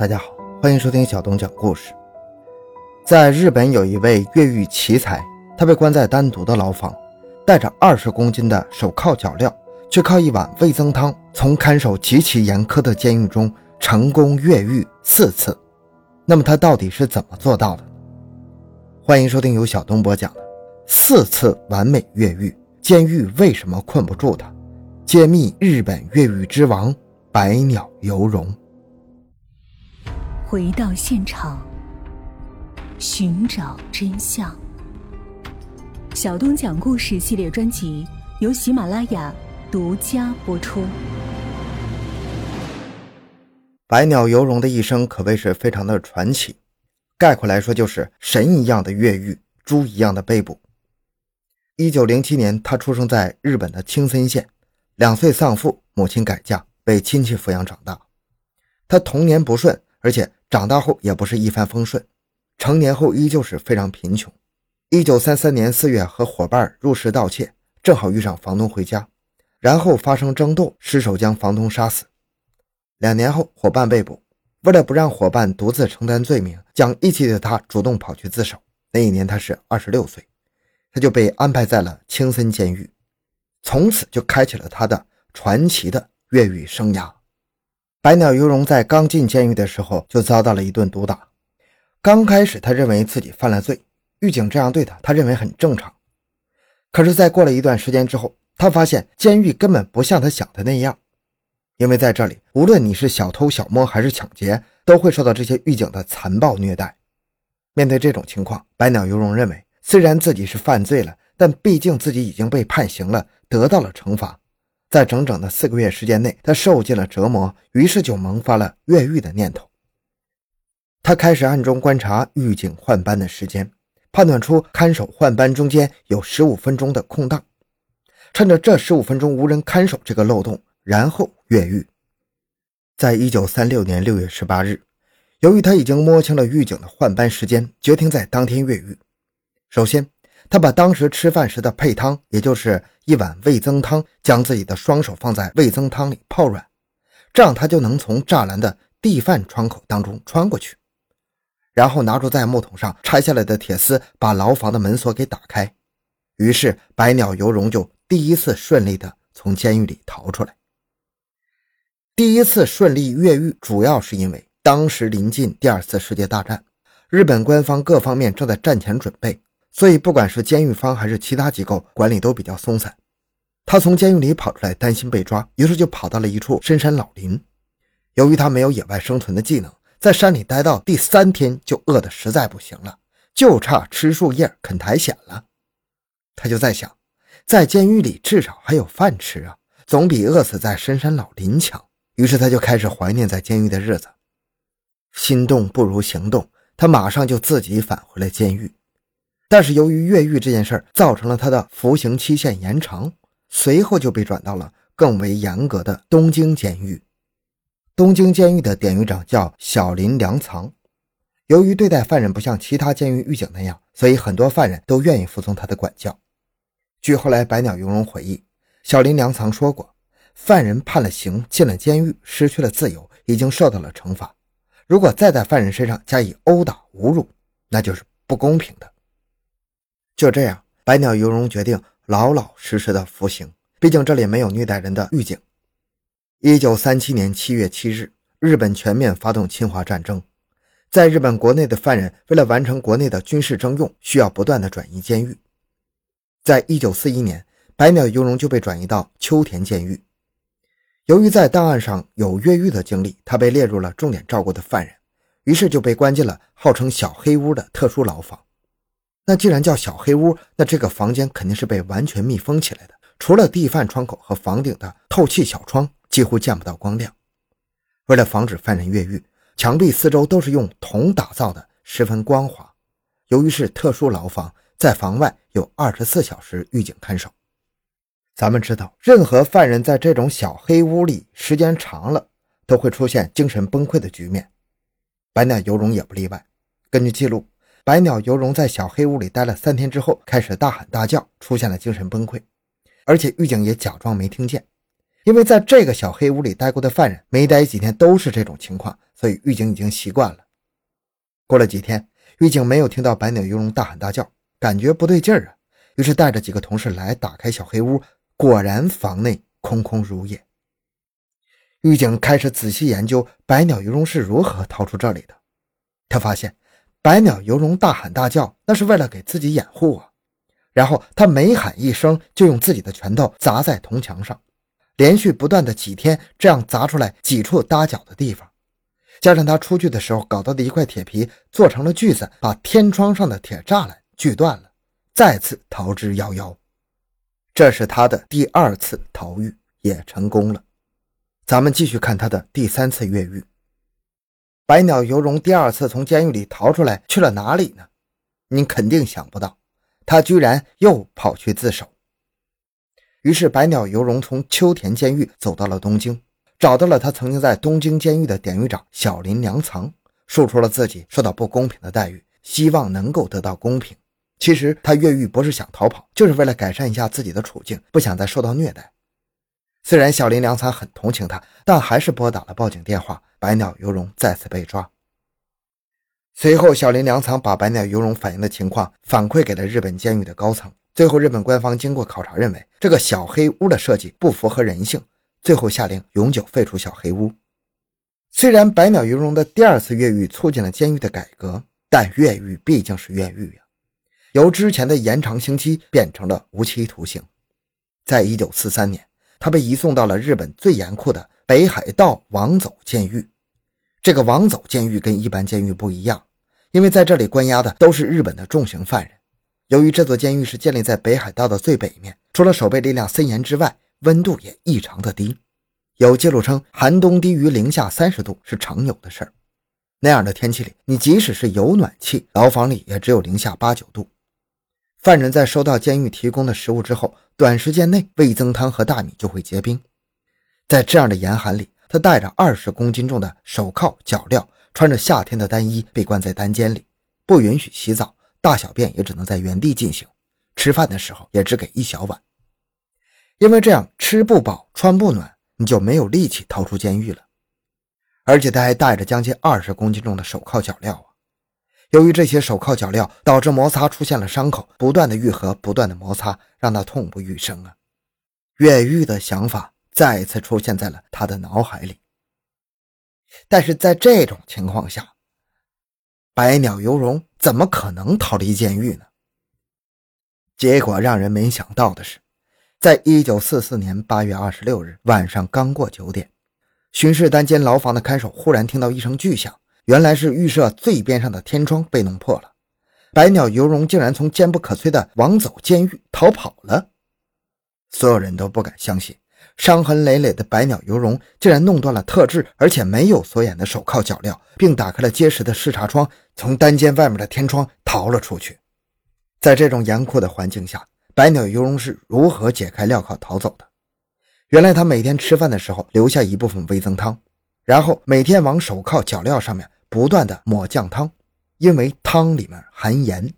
大家好，欢迎收听小东讲故事。在日本有一位越狱奇才，他被关在单独的牢房，带着二十公斤的手铐脚镣，却靠一碗味增汤，从看守极其严苛的监狱中成功越狱四次。那么他到底是怎么做到的？欢迎收听由小东播讲的《四次完美越狱：监狱为什么困不住他》，揭秘日本越狱之王百鸟游荣。回到现场，寻找真相。小东讲故事系列专辑由喜马拉雅独家播出。百鸟游荣的一生可谓是非常的传奇，概括来说就是神一样的越狱，猪一样的被捕。一九零七年，他出生在日本的青森县，两岁丧父，母亲改嫁，被亲戚抚养长大。他童年不顺，而且。长大后也不是一帆风顺，成年后依旧是非常贫穷。一九三三年四月，和伙伴入室盗窃，正好遇上房东回家，然后发生争斗，失手将房东杀死。两年后，伙伴被捕，为了不让伙伴独自承担罪名，讲义气的他主动跑去自首。那一年他是二十六岁，他就被安排在了青森监狱，从此就开启了他的传奇的越狱生涯。百鸟游荣在刚进监狱的时候就遭到了一顿毒打。刚开始，他认为自己犯了罪，狱警这样对他，他认为很正常。可是，在过了一段时间之后，他发现监狱根本不像他想的那样，因为在这里，无论你是小偷小摸还是抢劫，都会受到这些狱警的残暴虐待。面对这种情况，百鸟游荣认为，虽然自己是犯罪了，但毕竟自己已经被判刑了，得到了惩罚。在整整的四个月时间内，他受尽了折磨，于是就萌发了越狱的念头。他开始暗中观察狱警换班的时间，判断出看守换班中间有十五分钟的空档，趁着这十五分钟无人看守这个漏洞，然后越狱。在一九三六年六月十八日，由于他已经摸清了狱警的换班时间，决定在当天越狱。首先，他把当时吃饭时的配汤，也就是一碗味增汤，将自己的双手放在味增汤里泡软，这样他就能从栅栏的地饭窗口当中穿过去。然后拿出在木桶上拆下来的铁丝，把牢房的门锁给打开。于是百鸟游荣就第一次顺利的从监狱里逃出来。第一次顺利越狱，主要是因为当时临近第二次世界大战，日本官方各方面正在战前准备。所以，不管是监狱方还是其他机构，管理都比较松散。他从监狱里跑出来，担心被抓，于是就跑到了一处深山老林。由于他没有野外生存的技能，在山里待到第三天就饿得实在不行了，就差吃树叶啃苔藓了。他就在想，在监狱里至少还有饭吃啊，总比饿死在深山老林强。于是他就开始怀念在监狱的日子。心动不如行动，他马上就自己返回了监狱。但是由于越狱这件事儿造成了他的服刑期限延长，随后就被转到了更为严格的东京监狱。东京监狱的典狱长叫小林良藏。由于对待犯人不像其他监狱狱警那样，所以很多犯人都愿意服从他的管教。据后来百鸟游荣回忆，小林良藏说过，犯人判了刑进了监狱，失去了自由，已经受到了惩罚。如果再在犯人身上加以殴打侮辱，那就是不公平的。就这样，百鸟游荣决定老老实实的服刑。毕竟这里没有虐待人的狱警。一九三七年七月七日，日本全面发动侵华战争，在日本国内的犯人为了完成国内的军事征用，需要不断的转移监狱。在一九四一年，百鸟游荣就被转移到秋田监狱。由于在档案上有越狱的经历，他被列入了重点照顾的犯人，于是就被关进了号称“小黑屋”的特殊牢房。那既然叫小黑屋，那这个房间肯定是被完全密封起来的，除了地饭窗口和房顶的透气小窗，几乎见不到光亮。为了防止犯人越狱，墙壁四周都是用铜打造的，十分光滑。由于是特殊牢房，在房外有二十四小时狱警看守。咱们知道，任何犯人在这种小黑屋里时间长了，都会出现精神崩溃的局面。白鸟游荣也不例外。根据记录。百鸟游荣在小黑屋里待了三天之后，开始大喊大叫，出现了精神崩溃，而且狱警也假装没听见，因为在这个小黑屋里待过的犯人，没待几天都是这种情况，所以狱警已经习惯了。过了几天，狱警没有听到百鸟游龙大喊大叫，感觉不对劲儿啊，于是带着几个同事来打开小黑屋，果然房内空空如也。狱警开始仔细研究百鸟游龙是如何逃出这里的。他发现，百鸟游龙大喊大叫，那是为了给自己掩护啊。然后他每喊一声，就用自己的拳头砸在铜墙上。连续不断的几天，这样砸出来几处搭脚的地方，加上他出去的时候搞到的一块铁皮做成了锯子，把天窗上的铁栅栏锯断了，再次逃之夭夭。这是他的第二次逃狱，也成功了。咱们继续看他的第三次越狱。百鸟游龙第二次从监狱里逃出来去了哪里呢？您肯定想不到，他居然又跑去自首。于是，百鸟游荣从秋田监狱走到了东京，找到了他曾经在东京监狱的典狱长小林良藏，述说了自己受到不公平的待遇，希望能够得到公平。其实他越狱不是想逃跑，就是为了改善一下自己的处境，不想再受到虐待。虽然小林良藏很同情他，但还是拨打了报警电话。百鸟游荣再次被抓。随后，小林良藏把百鸟游荣反映的情况反馈给了日本监狱的高层。最后，日本官方经过考察，认为这个小黑屋的设计不符合人性，最后下令永久废除小黑屋。虽然百鸟游荣的第二次越狱促进了监狱的改革，但越狱毕竟是越狱呀，由之前的延长刑期变成了无期徒刑。在一九四三年，他被移送到了日本最严酷的北海道王走监狱。这个王走监狱跟一般监狱不一样，因为在这里关押的都是日本的重刑犯人。由于这座监狱是建立在北海道的最北面，除了守备力量森严之外，温度也异常的低。有记录称，寒冬低于零下三十度是常有的事儿。那样的天气里，你即使是有暖气，牢房里也只有零下八九度。犯人在收到监狱提供的食物之后，短时间内味增汤和大米就会结冰。在这样的严寒里，他带着二十公斤重的手铐脚镣，穿着夏天的单衣，被关在单间里，不允许洗澡。大小便也只能在原地进行，吃饭的时候也只给一小碗，因为这样吃不饱穿不暖，你就没有力气逃出监狱了。而且他还带着将近二十公斤重的手铐脚镣啊！由于这些手铐脚镣导致摩擦出现了伤口，不断的愈合，不断的摩擦，让他痛不欲生啊！越狱的想法再次出现在了他的脑海里。但是在这种情况下，百鸟游荣怎么可能逃离监狱呢？结果让人没想到的是，在一九四四年八月二十六日晚上刚过九点，巡视单间牢房的看守忽然听到一声巨响，原来是狱舍最边上的天窗被弄破了，百鸟游荣竟然从坚不可摧的王走监狱逃跑了，所有人都不敢相信。伤痕累累的百鸟游荣竟然弄断了特制而且没有锁眼的手铐脚镣，并打开了结实的视察窗，从单间外面的天窗逃了出去。在这种严酷的环境下，百鸟游荣是如何解开镣铐逃走的？原来他每天吃饭的时候留下一部分味增汤，然后每天往手铐脚镣上面不断的抹酱汤，因为汤里面含盐，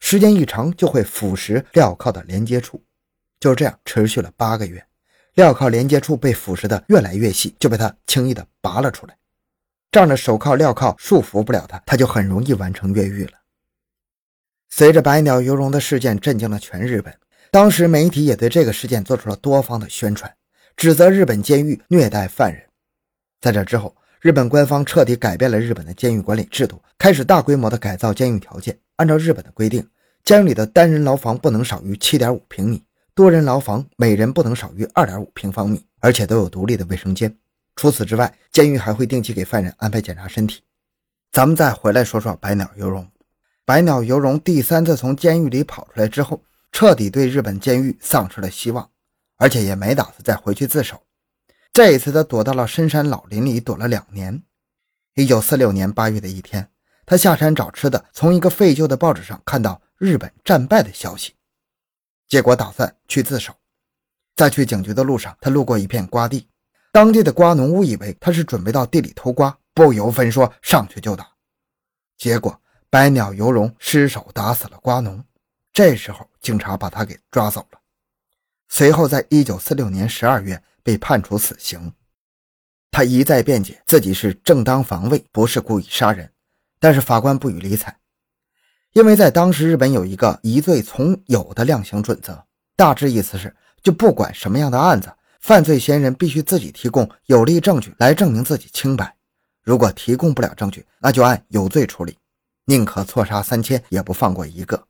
时间一长就会腐蚀镣铐的连接处。就这样持续了八个月。镣铐连接处被腐蚀的越来越细，就被他轻易的拔了出来。仗着手铐镣铐束缚不了他，他就很容易完成越狱了。随着百鸟游龙的事件震惊了全日本，当时媒体也对这个事件做出了多方的宣传，指责日本监狱虐待犯人。在这之后，日本官方彻底改变了日本的监狱管理制度，开始大规模的改造监狱条件。按照日本的规定，监狱里的单人牢房不能少于七点五平米。多人牢房每人不能少于二点五平方米，而且都有独立的卫生间。除此之外，监狱还会定期给犯人安排检查身体。咱们再回来说说百鸟游荣。百鸟游荣第三次从监狱里跑出来之后，彻底对日本监狱丧失了希望，而且也没打算再回去自首。这一次，他躲到了深山老林里躲了两年。一九四六年八月的一天，他下山找吃的，从一个废旧的报纸上看到日本战败的消息。结果打算去自首，在去警局的路上，他路过一片瓜地，当地的瓜农误以为他是准备到地里偷瓜，不由分说上去就打，结果百鸟游龙失手打死了瓜农。这时候警察把他给抓走了。随后，在一九四六年十二月，被判处死刑。他一再辩解自己是正当防卫，不是故意杀人，但是法官不予理睬，因为在当时日本有一个疑罪从有的量刑准则，大致意思是，就不管什么样的案子，犯罪嫌疑人必须自己提供有力证据来证明自己清白，如果提供不了证据，那就按有罪处理，宁可错杀三千，也不放过一个。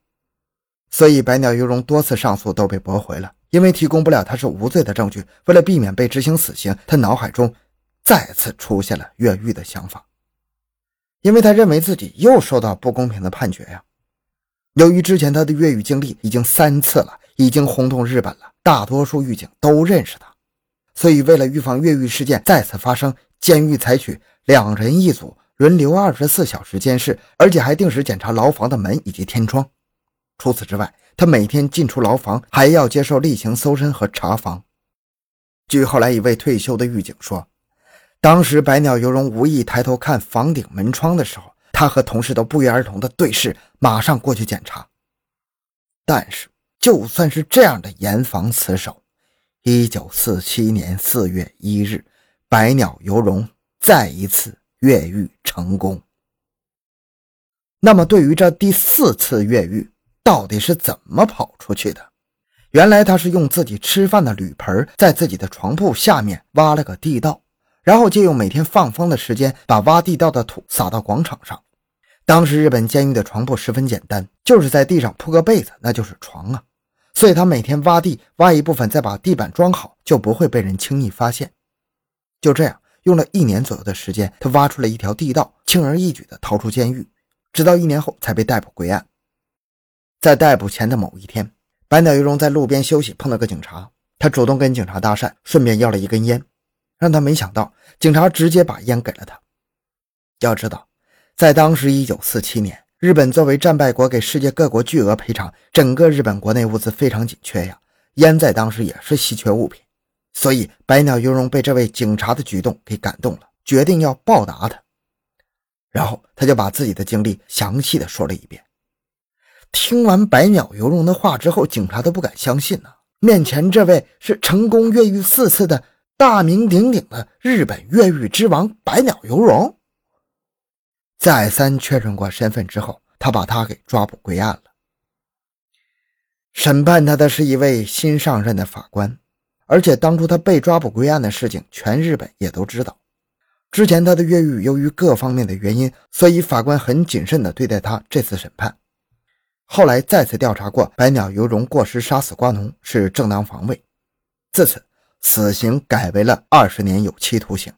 所以白鸟鱼荣多次上诉都被驳回了，因为提供不了他是无罪的证据。为了避免被执行死刑，他脑海中再次出现了越狱的想法，因为他认为自己又受到不公平的判决呀。由于之前他的越狱经历已经三次了，已经轰动日本了，大多数狱警都认识他，所以为了预防越狱事件再次发生，监狱采取两人一组，轮流二十四小时监视，而且还定时检查牢房的门以及天窗。除此之外，他每天进出牢房还要接受例行搜身和查房。据后来一位退休的狱警说，当时百鸟游荣无意抬头看房顶门窗的时候，他和同事都不约而同的对视，马上过去检查。但是，就算是这样的严防死守，一九四七年四月一日，百鸟游荣再一次越狱成功。那么，对于这第四次越狱，到底是怎么跑出去的？原来他是用自己吃饭的铝盆，在自己的床铺下面挖了个地道，然后借用每天放风的时间，把挖地道的土撒到广场上。当时日本监狱的床铺十分简单，就是在地上铺个被子，那就是床啊。所以他每天挖地，挖一部分，再把地板装好，就不会被人轻易发现。就这样，用了一年左右的时间，他挖出了一条地道，轻而易举地逃出监狱，直到一年后才被逮捕归案。在逮捕前的某一天，白鸟鱼荣在路边休息，碰到个警察，他主动跟警察搭讪，顺便要了一根烟，让他没想到，警察直接把烟给了他。要知道，在当时一九四七年，日本作为战败国，给世界各国巨额赔偿，整个日本国内物资非常紧缺呀，烟在当时也是稀缺物品，所以白鸟鱼荣被这位警察的举动给感动了，决定要报答他，然后他就把自己的经历详细的说了一遍。听完百鸟游荣的话之后，警察都不敢相信呢。面前这位是成功越狱四次的大名鼎鼎的日本越狱之王百鸟游荣。再三确认过身份之后，他把他给抓捕归案了。审判他的是一位新上任的法官，而且当初他被抓捕归案的事情，全日本也都知道。之前他的越狱由于各方面的原因，所以法官很谨慎地对待他这次审判。后来再次调查过，百鸟游荣过失杀死瓜农是正当防卫，自此死刑改为了二十年有期徒刑。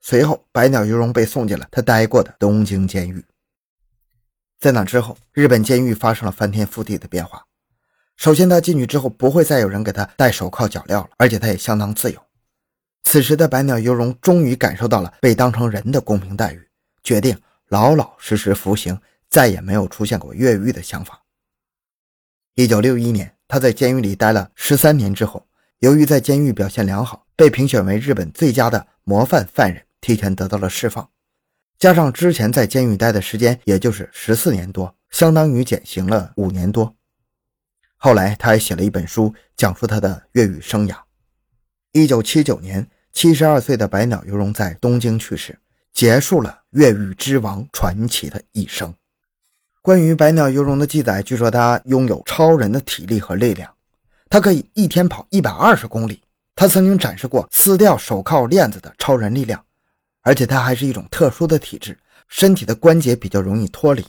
随后，百鸟游荣被送进了他待过的东京监狱。在那之后，日本监狱发生了翻天覆地的变化。首先，他进去之后不会再有人给他戴手铐脚镣了，而且他也相当自由。此时的百鸟游荣终于感受到了被当成人的公平待遇，决定老老实实服刑。再也没有出现过越狱的想法。一九六一年，他在监狱里待了十三年之后，由于在监狱表现良好，被评选为日本最佳的模范犯人，提前得到了释放。加上之前在监狱待的时间，也就是十四年多，相当于减刑了五年多。后来，他还写了一本书，讲述他的越狱生涯。一九七九年，七十二岁的百鸟游荣在东京去世，结束了越狱之王传奇的一生。关于百鸟游荣的记载，据说他拥有超人的体力和力量，他可以一天跑一百二十公里。他曾经展示过撕掉手铐链子的超人力量，而且他还是一种特殊的体质，身体的关节比较容易脱离。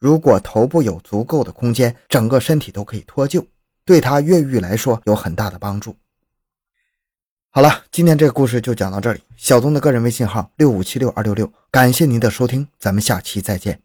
如果头部有足够的空间，整个身体都可以脱臼，对他越狱来说有很大的帮助。好了，今天这个故事就讲到这里。小东的个人微信号六五七六二六六，感谢您的收听，咱们下期再见。